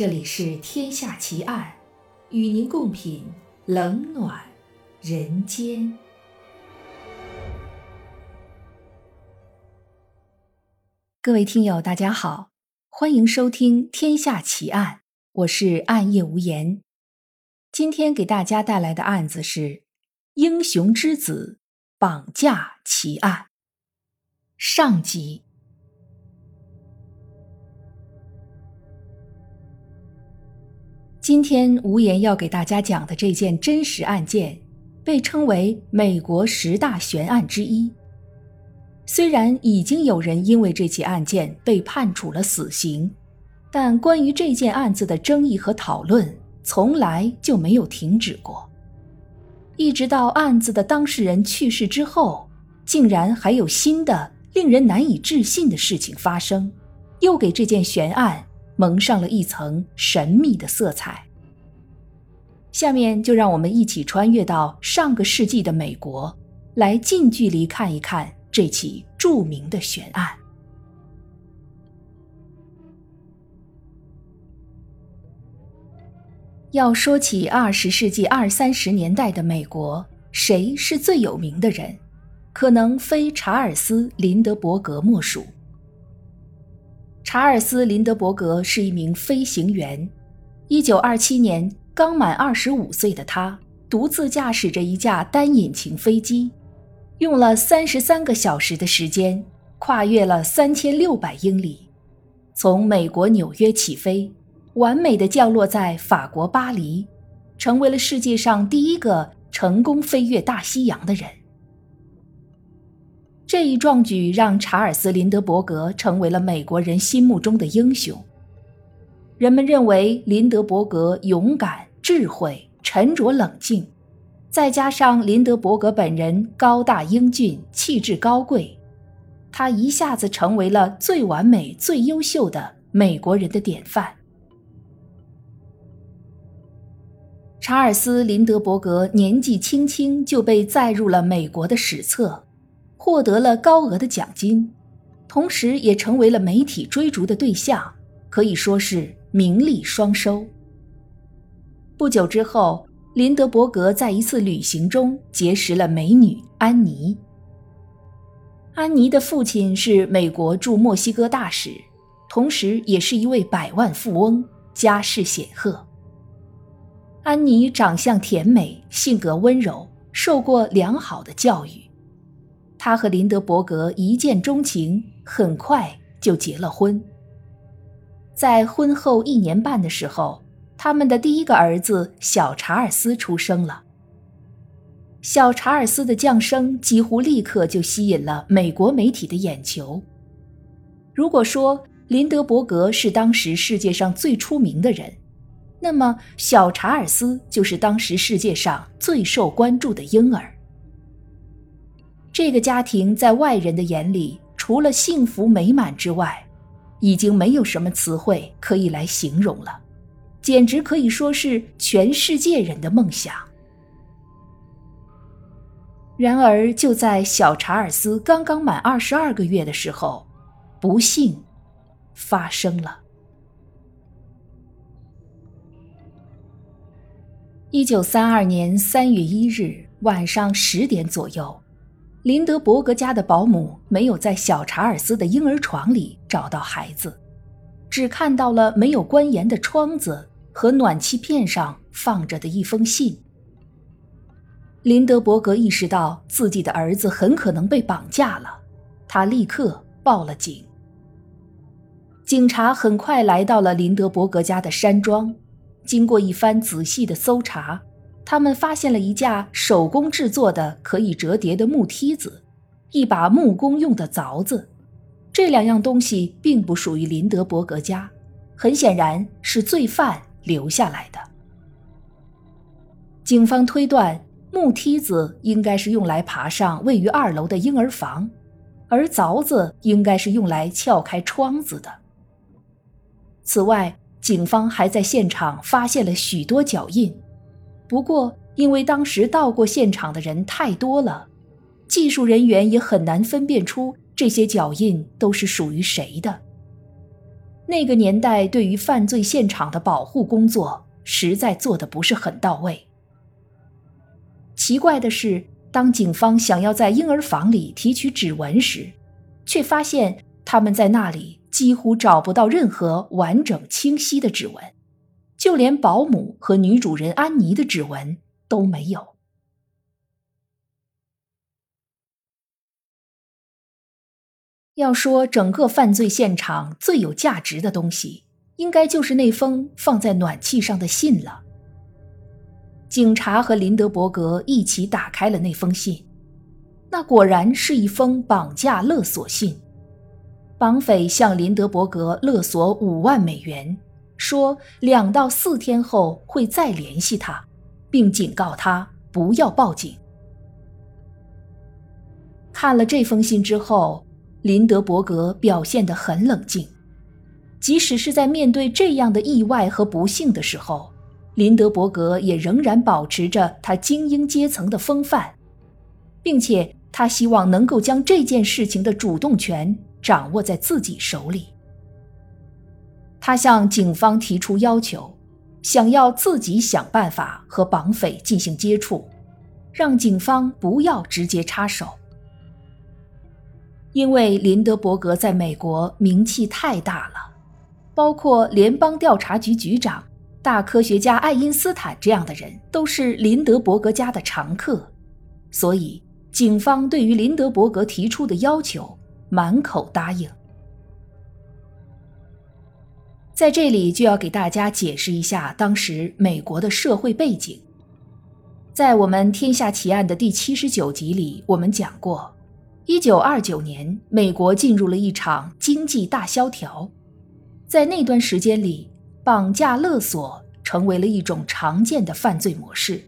这里是《天下奇案》，与您共品冷暖人间。各位听友，大家好，欢迎收听《天下奇案》，我是暗夜无言。今天给大家带来的案子是《英雄之子绑架奇案》上集。今天无言要给大家讲的这件真实案件，被称为美国十大悬案之一。虽然已经有人因为这起案件被判处了死刑，但关于这件案子的争议和讨论从来就没有停止过。一直到案子的当事人去世之后，竟然还有新的令人难以置信的事情发生，又给这件悬案。蒙上了一层神秘的色彩。下面就让我们一起穿越到上个世纪的美国，来近距离看一看这起著名的悬案。要说起二十世纪二三十年代的美国，谁是最有名的人？可能非查尔斯·林德伯格莫属。查尔斯·林德伯格是一名飞行员。一九二七年，刚满二十五岁的他，独自驾驶着一架单引擎飞机，用了三十三个小时的时间，跨越了三千六百英里，从美国纽约起飞，完美的降落在法国巴黎，成为了世界上第一个成功飞越大西洋的人。这一壮举让查尔斯·林德伯格成为了美国人心目中的英雄。人们认为林德伯格勇敢、智慧、沉着冷静，再加上林德伯格本人高大英俊、气质高贵，他一下子成为了最完美、最优秀的美国人的典范。查尔斯·林德伯格年纪轻轻就被载入了美国的史册。获得了高额的奖金，同时也成为了媒体追逐的对象，可以说是名利双收。不久之后，林德伯格在一次旅行中结识了美女安妮。安妮的父亲是美国驻墨西哥大使，同时也是一位百万富翁，家世显赫。安妮长相甜美，性格温柔，受过良好的教育。他和林德伯格一见钟情，很快就结了婚。在婚后一年半的时候，他们的第一个儿子小查尔斯出生了。小查尔斯的降生几乎立刻就吸引了美国媒体的眼球。如果说林德伯格是当时世界上最出名的人，那么小查尔斯就是当时世界上最受关注的婴儿。这个家庭在外人的眼里，除了幸福美满之外，已经没有什么词汇可以来形容了，简直可以说是全世界人的梦想。然而，就在小查尔斯刚刚满二十二个月的时候，不幸发生了。一九三二年三月一日晚上十点左右。林德伯格家的保姆没有在小查尔斯的婴儿床里找到孩子，只看到了没有关严的窗子和暖气片上放着的一封信。林德伯格意识到自己的儿子很可能被绑架了，他立刻报了警。警察很快来到了林德伯格家的山庄，经过一番仔细的搜查。他们发现了一架手工制作的可以折叠的木梯子，一把木工用的凿子。这两样东西并不属于林德伯格家，很显然是罪犯留下来的。警方推断，木梯子应该是用来爬上位于二楼的婴儿房，而凿子应该是用来撬开窗子的。此外，警方还在现场发现了许多脚印。不过，因为当时到过现场的人太多了，技术人员也很难分辨出这些脚印都是属于谁的。那个年代对于犯罪现场的保护工作实在做得不是很到位。奇怪的是，当警方想要在婴儿房里提取指纹时，却发现他们在那里几乎找不到任何完整清晰的指纹，就连保姆和女主人安妮的指纹都没有。要说整个犯罪现场最有价值的东西，应该就是那封放在暖气上的信了。警察和林德伯格一起打开了那封信，那果然是一封绑架勒索信。绑匪向林德伯格勒索五万美元，说两到四天后会再联系他，并警告他不要报警。看了这封信之后。林德伯格表现得很冷静，即使是在面对这样的意外和不幸的时候，林德伯格也仍然保持着他精英阶层的风范，并且他希望能够将这件事情的主动权掌握在自己手里。他向警方提出要求，想要自己想办法和绑匪进行接触，让警方不要直接插手。因为林德伯格在美国名气太大了，包括联邦调查局局长、大科学家爱因斯坦这样的人都是林德伯格家的常客，所以警方对于林德伯格提出的要求满口答应。在这里就要给大家解释一下当时美国的社会背景。在我们《天下奇案》的第七十九集里，我们讲过。一九二九年，美国进入了一场经济大萧条，在那段时间里，绑架勒索成为了一种常见的犯罪模式。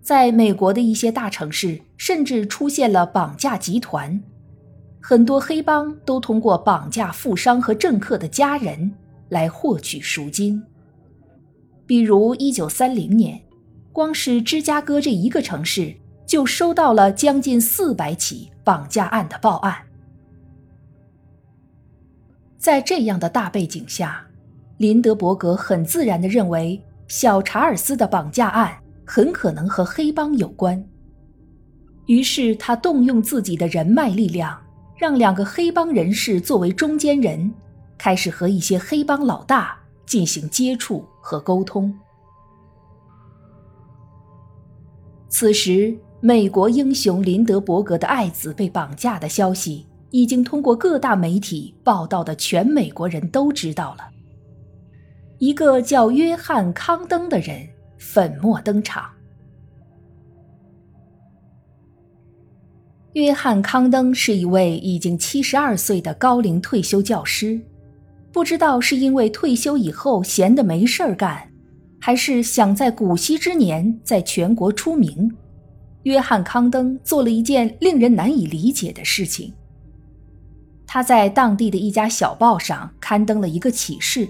在美国的一些大城市，甚至出现了绑架集团，很多黑帮都通过绑架富商和政客的家人来获取赎金。比如，一九三零年，光是芝加哥这一个城市。就收到了将近四百起绑架案的报案。在这样的大背景下，林德伯格很自然地认为小查尔斯的绑架案很可能和黑帮有关。于是他动用自己的人脉力量，让两个黑帮人士作为中间人，开始和一些黑帮老大进行接触和沟通。此时。美国英雄林德伯格的爱子被绑架的消息，已经通过各大媒体报道的全美国人都知道了。一个叫约翰·康登的人粉墨登场。约翰·康登是一位已经七十二岁的高龄退休教师，不知道是因为退休以后闲得没事儿干，还是想在古稀之年在全国出名。约翰·康登做了一件令人难以理解的事情。他在当地的一家小报上刊登了一个启事，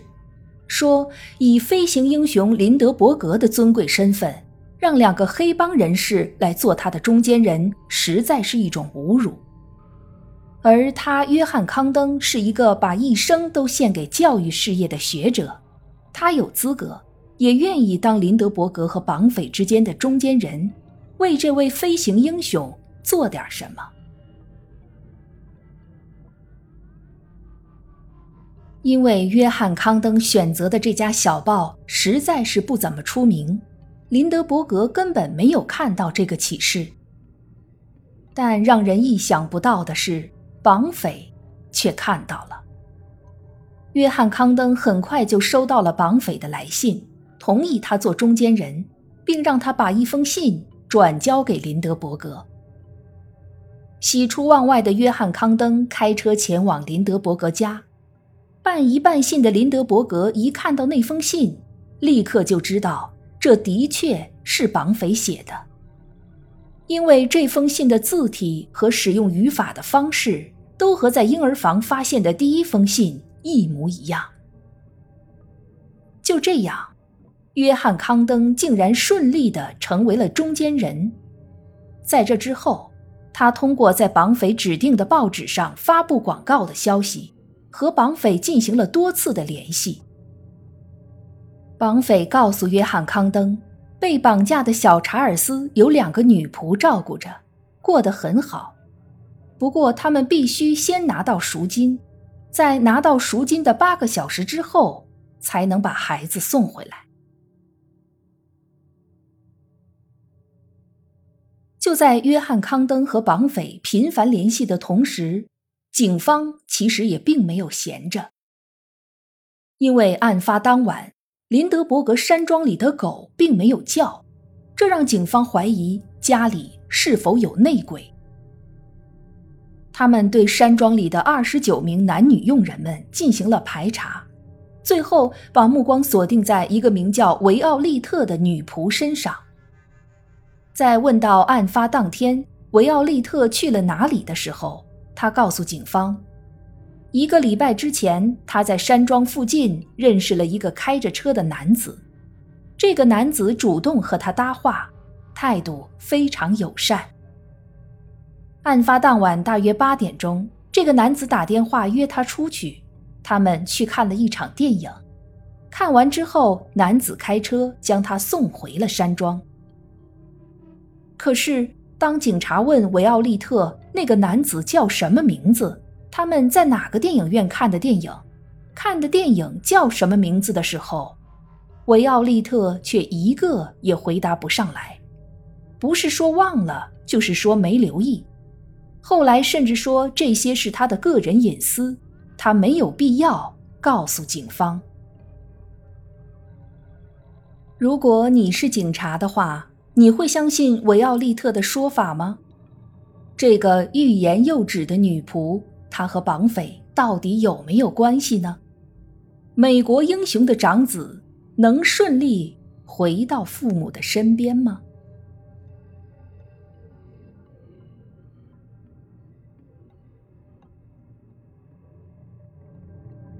说以飞行英雄林德伯格的尊贵身份，让两个黑帮人士来做他的中间人，实在是一种侮辱。而他，约翰·康登是一个把一生都献给教育事业的学者，他有资格，也愿意当林德伯格和绑匪之间的中间人。为这位飞行英雄做点什么？因为约翰·康登选择的这家小报实在是不怎么出名，林德伯格根本没有看到这个启事。但让人意想不到的是，绑匪却看到了。约翰·康登很快就收到了绑匪的来信，同意他做中间人，并让他把一封信。转交给林德伯格。喜出望外的约翰·康登开车前往林德伯格家，半疑半信的林德伯格一看到那封信，立刻就知道这的确是绑匪写的，因为这封信的字体和使用语法的方式都和在婴儿房发现的第一封信一模一样。就这样。约翰·康登竟然顺利地成为了中间人。在这之后，他通过在绑匪指定的报纸上发布广告的消息，和绑匪进行了多次的联系。绑匪告诉约翰·康登，被绑架的小查尔斯有两个女仆照顾着，过得很好。不过，他们必须先拿到赎金，在拿到赎金的八个小时之后，才能把孩子送回来。就在约翰·康登和绑匪频繁联系的同时，警方其实也并没有闲着。因为案发当晚，林德伯格山庄里的狗并没有叫，这让警方怀疑家里是否有内鬼。他们对山庄里的二十九名男女佣人们进行了排查，最后把目光锁定在一个名叫维奥利特的女仆身上。在问到案发当天维奥利特去了哪里的时候，他告诉警方，一个礼拜之前他在山庄附近认识了一个开着车的男子，这个男子主动和他搭话，态度非常友善。案发当晚大约八点钟，这个男子打电话约他出去，他们去看了一场电影，看完之后，男子开车将他送回了山庄。可是，当警察问维奥利特那个男子叫什么名字，他们在哪个电影院看的电影，看的电影叫什么名字的时候，维奥利特却一个也回答不上来，不是说忘了，就是说没留意。后来甚至说这些是他的个人隐私，他没有必要告诉警方。如果你是警察的话。你会相信维奥利特的说法吗？这个欲言又止的女仆，他和绑匪到底有没有关系呢？美国英雄的长子能顺利回到父母的身边吗？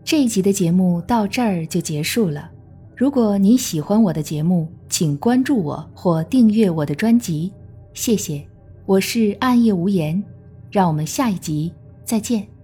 这一集的节目到这儿就结束了。如果你喜欢我的节目，请关注我或订阅我的专辑，谢谢。我是暗夜无言，让我们下一集再见。